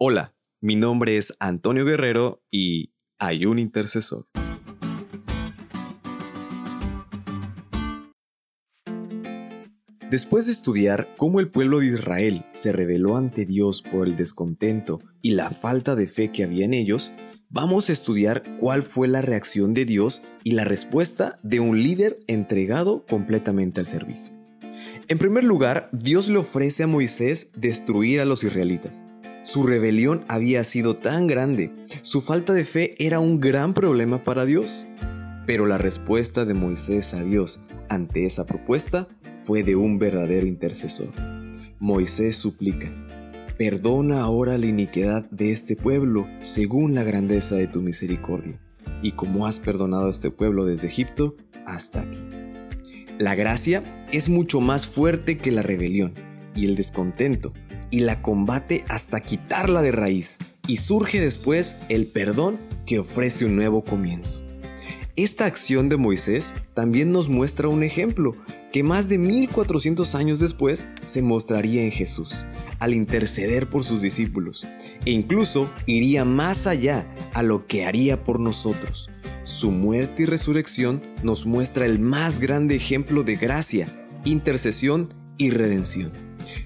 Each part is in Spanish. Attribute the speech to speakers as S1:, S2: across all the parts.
S1: Hola, mi nombre es Antonio Guerrero y hay un intercesor. Después de estudiar cómo el pueblo de Israel se rebeló ante Dios por el descontento y la falta de fe que había en ellos, vamos a estudiar cuál fue la reacción de Dios y la respuesta de un líder entregado completamente al servicio. En primer lugar, Dios le ofrece a Moisés destruir a los israelitas. Su rebelión había sido tan grande, su falta de fe era un gran problema para Dios. Pero la respuesta de Moisés a Dios ante esa propuesta fue de un verdadero intercesor. Moisés suplica, perdona ahora la iniquidad de este pueblo según la grandeza de tu misericordia, y como has perdonado a este pueblo desde Egipto hasta aquí. La gracia es mucho más fuerte que la rebelión y el descontento, y la combate hasta quitarla de raíz, y surge después el perdón que ofrece un nuevo comienzo. Esta acción de Moisés también nos muestra un ejemplo que más de 1400 años después se mostraría en Jesús, al interceder por sus discípulos, e incluso iría más allá a lo que haría por nosotros. Su muerte y resurrección nos muestra el más grande ejemplo de gracia, intercesión y redención.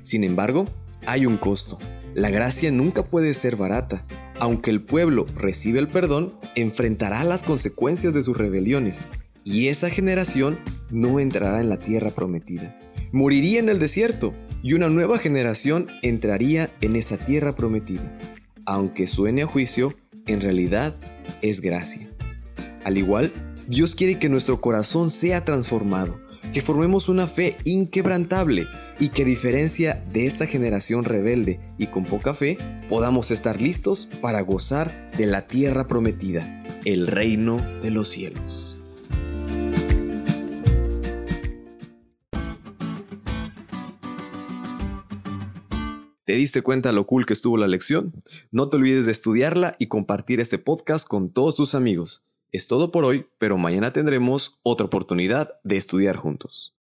S1: Sin embargo, hay un costo. La gracia nunca puede ser barata. Aunque el pueblo recibe el perdón, enfrentará las consecuencias de sus rebeliones, y esa generación no entrará en la tierra prometida. Moriría en el desierto, y una nueva generación entraría en esa tierra prometida. Aunque suene a juicio, en realidad es gracia. Al igual, Dios quiere que nuestro corazón sea transformado, que formemos una fe inquebrantable y que a diferencia de esta generación rebelde y con poca fe, podamos estar listos para gozar de la tierra prometida, el reino de los cielos. ¿Te diste cuenta lo cool que estuvo la lección? No te olvides de estudiarla y compartir este podcast con todos tus amigos. Es todo por hoy, pero mañana tendremos otra oportunidad de estudiar juntos.